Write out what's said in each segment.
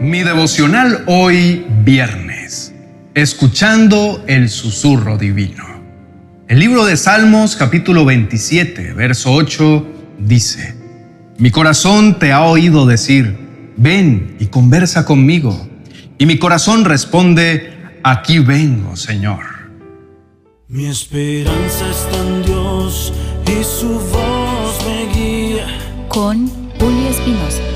Mi devocional hoy viernes, escuchando el susurro divino. El libro de Salmos capítulo 27, verso 8 dice, Mi corazón te ha oído decir, ven y conversa conmigo. Y mi corazón responde, aquí vengo, Señor. Mi esperanza está en Dios y su voz me guía. Con Julio Espinosa.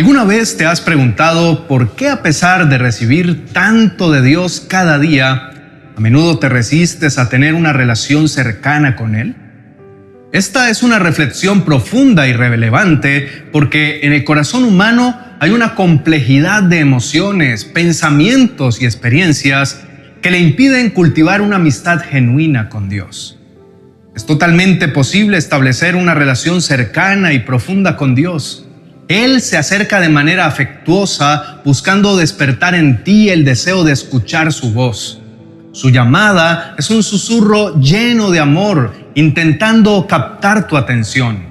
¿Alguna vez te has preguntado por qué a pesar de recibir tanto de Dios cada día, a menudo te resistes a tener una relación cercana con Él? Esta es una reflexión profunda y relevante porque en el corazón humano hay una complejidad de emociones, pensamientos y experiencias que le impiden cultivar una amistad genuina con Dios. Es totalmente posible establecer una relación cercana y profunda con Dios. Él se acerca de manera afectuosa buscando despertar en ti el deseo de escuchar su voz. Su llamada es un susurro lleno de amor, intentando captar tu atención.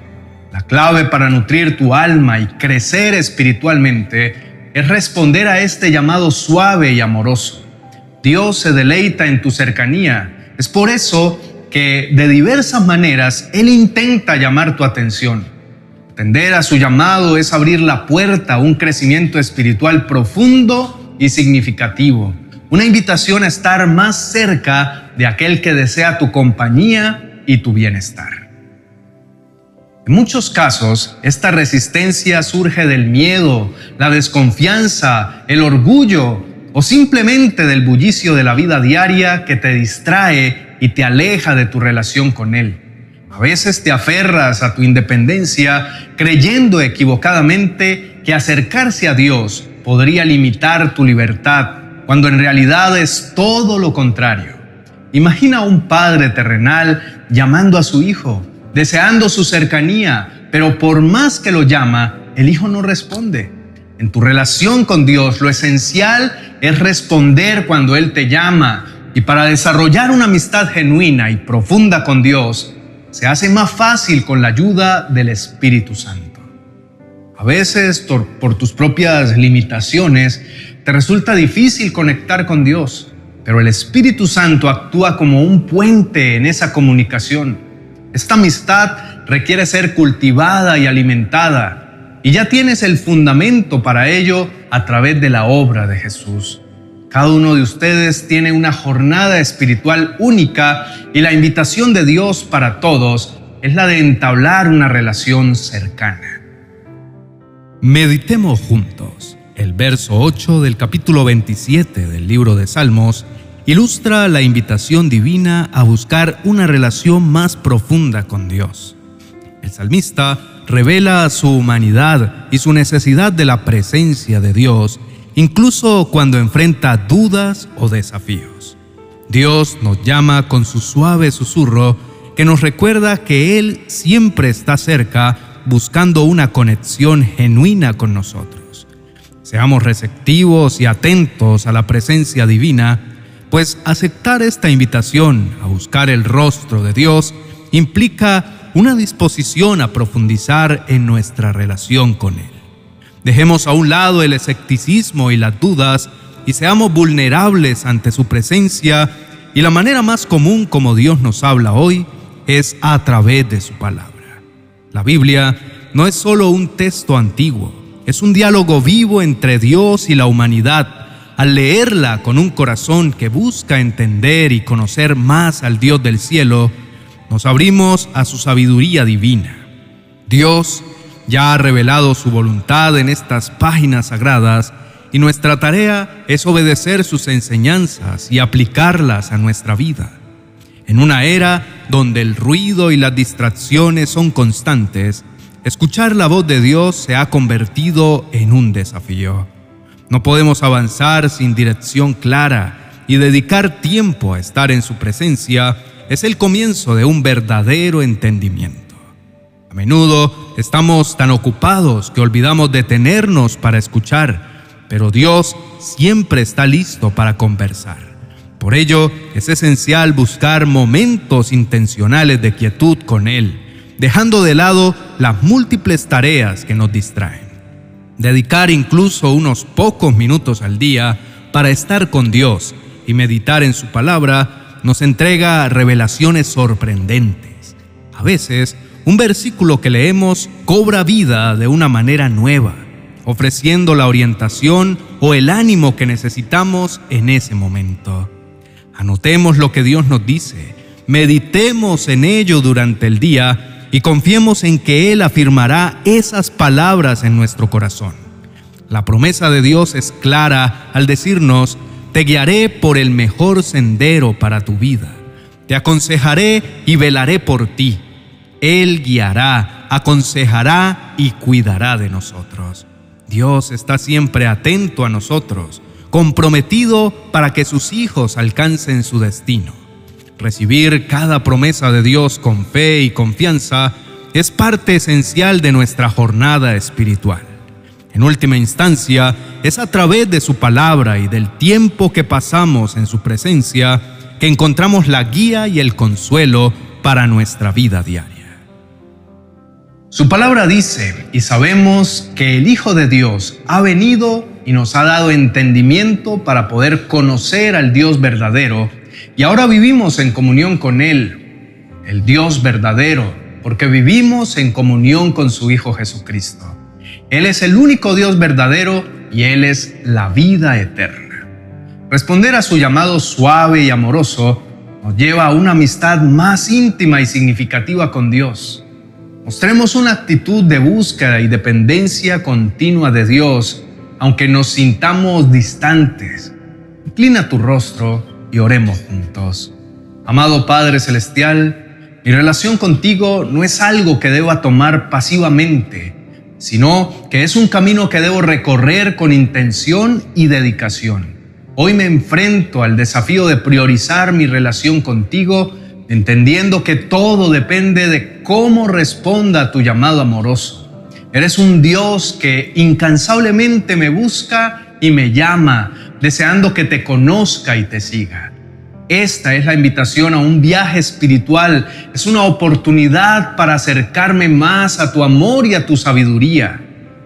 La clave para nutrir tu alma y crecer espiritualmente es responder a este llamado suave y amoroso. Dios se deleita en tu cercanía. Es por eso que de diversas maneras Él intenta llamar tu atención. Atender a su llamado es abrir la puerta a un crecimiento espiritual profundo y significativo una invitación a estar más cerca de aquel que desea tu compañía y tu bienestar. En muchos casos, esta resistencia surge del miedo, la desconfianza, el orgullo o simplemente del bullicio de la vida diaria que te distrae y te aleja de tu relación con Él. A veces te aferras a tu independencia creyendo equivocadamente que acercarse a Dios podría limitar tu libertad cuando en realidad es todo lo contrario. Imagina a un padre terrenal llamando a su hijo, deseando su cercanía, pero por más que lo llama, el hijo no responde. En tu relación con Dios, lo esencial es responder cuando Él te llama. Y para desarrollar una amistad genuina y profunda con Dios, se hace más fácil con la ayuda del Espíritu Santo. A veces, por tus propias limitaciones, te resulta difícil conectar con Dios, pero el Espíritu Santo actúa como un puente en esa comunicación. Esta amistad requiere ser cultivada y alimentada, y ya tienes el fundamento para ello a través de la obra de Jesús. Cada uno de ustedes tiene una jornada espiritual única y la invitación de Dios para todos es la de entablar una relación cercana. Meditemos juntos. El verso 8 del capítulo 27 del libro de Salmos ilustra la invitación divina a buscar una relación más profunda con Dios. El salmista revela su humanidad y su necesidad de la presencia de Dios, incluso cuando enfrenta dudas o desafíos. Dios nos llama con su suave susurro que nos recuerda que Él siempre está cerca buscando una conexión genuina con nosotros. Seamos receptivos y atentos a la presencia divina, pues aceptar esta invitación a buscar el rostro de Dios implica una disposición a profundizar en nuestra relación con Él. Dejemos a un lado el escepticismo y las dudas y seamos vulnerables ante su presencia y la manera más común como Dios nos habla hoy es a través de su palabra. La Biblia no es solo un texto antiguo, es un diálogo vivo entre Dios y la humanidad. Al leerla con un corazón que busca entender y conocer más al Dios del cielo, nos abrimos a su sabiduría divina. Dios ya ha revelado su voluntad en estas páginas sagradas y nuestra tarea es obedecer sus enseñanzas y aplicarlas a nuestra vida. En una era donde el ruido y las distracciones son constantes, Escuchar la voz de Dios se ha convertido en un desafío. No podemos avanzar sin dirección clara y dedicar tiempo a estar en su presencia es el comienzo de un verdadero entendimiento. A menudo estamos tan ocupados que olvidamos detenernos para escuchar, pero Dios siempre está listo para conversar. Por ello es esencial buscar momentos intencionales de quietud con Él dejando de lado las múltiples tareas que nos distraen. Dedicar incluso unos pocos minutos al día para estar con Dios y meditar en su palabra nos entrega revelaciones sorprendentes. A veces, un versículo que leemos cobra vida de una manera nueva, ofreciendo la orientación o el ánimo que necesitamos en ese momento. Anotemos lo que Dios nos dice, meditemos en ello durante el día y confiemos en que Él afirmará esas palabras en nuestro corazón. La promesa de Dios es clara al decirnos, te guiaré por el mejor sendero para tu vida. Te aconsejaré y velaré por ti. Él guiará, aconsejará y cuidará de nosotros. Dios está siempre atento a nosotros, comprometido para que sus hijos alcancen su destino. Recibir cada promesa de Dios con fe y confianza es parte esencial de nuestra jornada espiritual. En última instancia, es a través de su palabra y del tiempo que pasamos en su presencia que encontramos la guía y el consuelo para nuestra vida diaria. Su palabra dice, y sabemos que el Hijo de Dios ha venido y nos ha dado entendimiento para poder conocer al Dios verdadero, y ahora vivimos en comunión con Él, el Dios verdadero, porque vivimos en comunión con su Hijo Jesucristo. Él es el único Dios verdadero y Él es la vida eterna. Responder a su llamado suave y amoroso nos lleva a una amistad más íntima y significativa con Dios. Mostremos una actitud de búsqueda y dependencia continua de Dios, aunque nos sintamos distantes. Inclina tu rostro y oremos juntos. Amado Padre Celestial, mi relación contigo no es algo que deba tomar pasivamente sino que es un camino que debo recorrer con intención y dedicación. Hoy me enfrento al desafío de priorizar mi relación contigo, entendiendo que todo depende de cómo responda a tu llamado amoroso. Eres un Dios que incansablemente me busca y me llama, deseando que te conozca y te siga. Esta es la invitación a un viaje espiritual, es una oportunidad para acercarme más a tu amor y a tu sabiduría.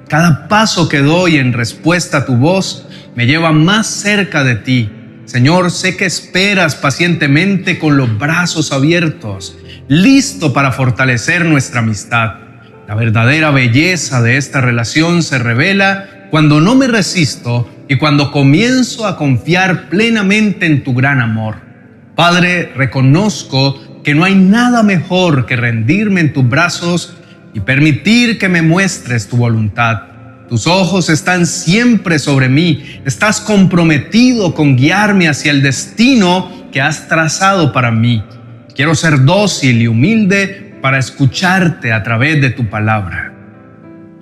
Cada paso que doy en respuesta a tu voz me lleva más cerca de ti. Señor, sé que esperas pacientemente con los brazos abiertos, listo para fortalecer nuestra amistad. La verdadera belleza de esta relación se revela cuando no me resisto y cuando comienzo a confiar plenamente en tu gran amor. Padre, reconozco que no hay nada mejor que rendirme en tus brazos y permitir que me muestres tu voluntad. Tus ojos están siempre sobre mí. Estás comprometido con guiarme hacia el destino que has trazado para mí. Quiero ser dócil y humilde para escucharte a través de tu palabra.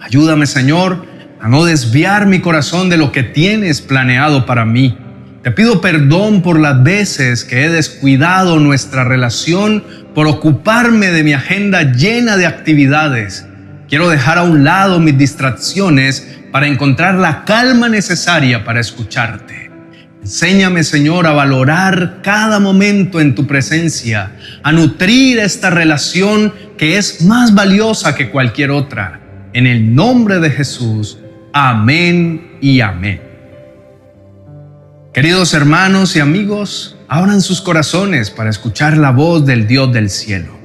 Ayúdame, Señor, a no desviar mi corazón de lo que tienes planeado para mí. Te pido perdón por las veces que he descuidado nuestra relación por ocuparme de mi agenda llena de actividades. Quiero dejar a un lado mis distracciones para encontrar la calma necesaria para escucharte. Enséñame, Señor, a valorar cada momento en tu presencia, a nutrir esta relación que es más valiosa que cualquier otra. En el nombre de Jesús. Amén y amén. Queridos hermanos y amigos, abran sus corazones para escuchar la voz del Dios del cielo.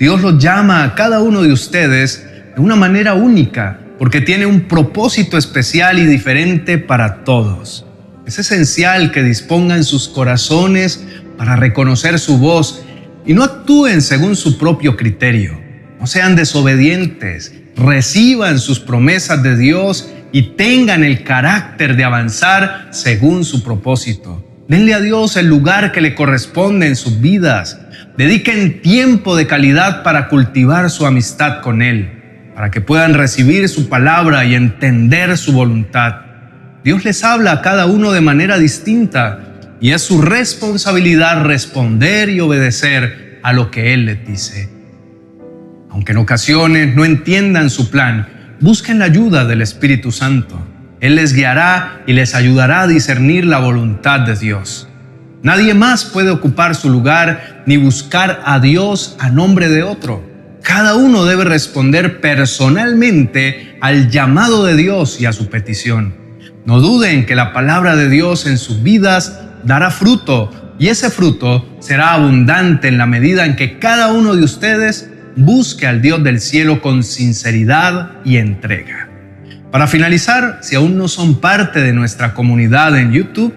Dios los llama a cada uno de ustedes de una manera única porque tiene un propósito especial y diferente para todos. Es esencial que dispongan sus corazones para reconocer su voz y no actúen según su propio criterio. No sean desobedientes, reciban sus promesas de Dios y tengan el carácter de avanzar según su propósito. Denle a Dios el lugar que le corresponde en sus vidas. Dediquen tiempo de calidad para cultivar su amistad con Él, para que puedan recibir su palabra y entender su voluntad. Dios les habla a cada uno de manera distinta y es su responsabilidad responder y obedecer a lo que Él les dice. Aunque en ocasiones no entiendan su plan, busquen la ayuda del Espíritu Santo. Él les guiará y les ayudará a discernir la voluntad de Dios. Nadie más puede ocupar su lugar ni buscar a Dios a nombre de otro. Cada uno debe responder personalmente al llamado de Dios y a su petición. No duden que la palabra de Dios en sus vidas dará fruto y ese fruto será abundante en la medida en que cada uno de ustedes busque al Dios del cielo con sinceridad y entrega. Para finalizar, si aún no son parte de nuestra comunidad en YouTube,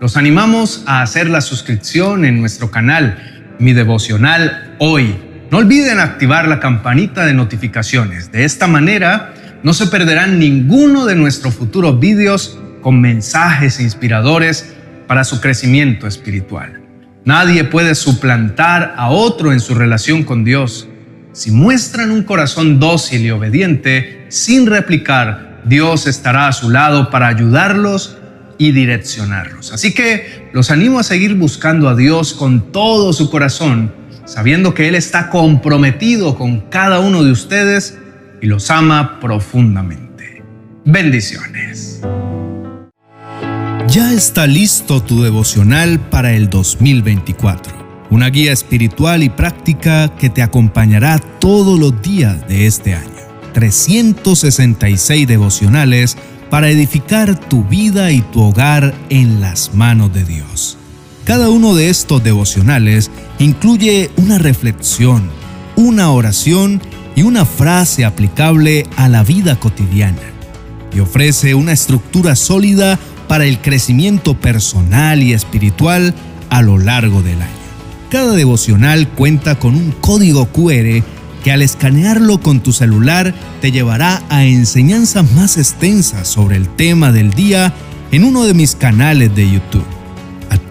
los animamos a hacer la suscripción en nuestro canal, Mi Devocional Hoy. No olviden activar la campanita de notificaciones. De esta manera, no se perderán ninguno de nuestros futuros vídeos con mensajes inspiradores para su crecimiento espiritual. Nadie puede suplantar a otro en su relación con Dios. Si muestran un corazón dócil y obediente, sin replicar, Dios estará a su lado para ayudarlos y direccionarlos. Así que los animo a seguir buscando a Dios con todo su corazón, sabiendo que Él está comprometido con cada uno de ustedes y los ama profundamente. Bendiciones. Ya está listo tu devocional para el 2024. Una guía espiritual y práctica que te acompañará todos los días de este año. 366 devocionales para edificar tu vida y tu hogar en las manos de Dios. Cada uno de estos devocionales incluye una reflexión, una oración y una frase aplicable a la vida cotidiana y ofrece una estructura sólida para el crecimiento personal y espiritual a lo largo del año. Cada devocional cuenta con un código QR que al escanearlo con tu celular te llevará a enseñanzas más extensas sobre el tema del día en uno de mis canales de YouTube.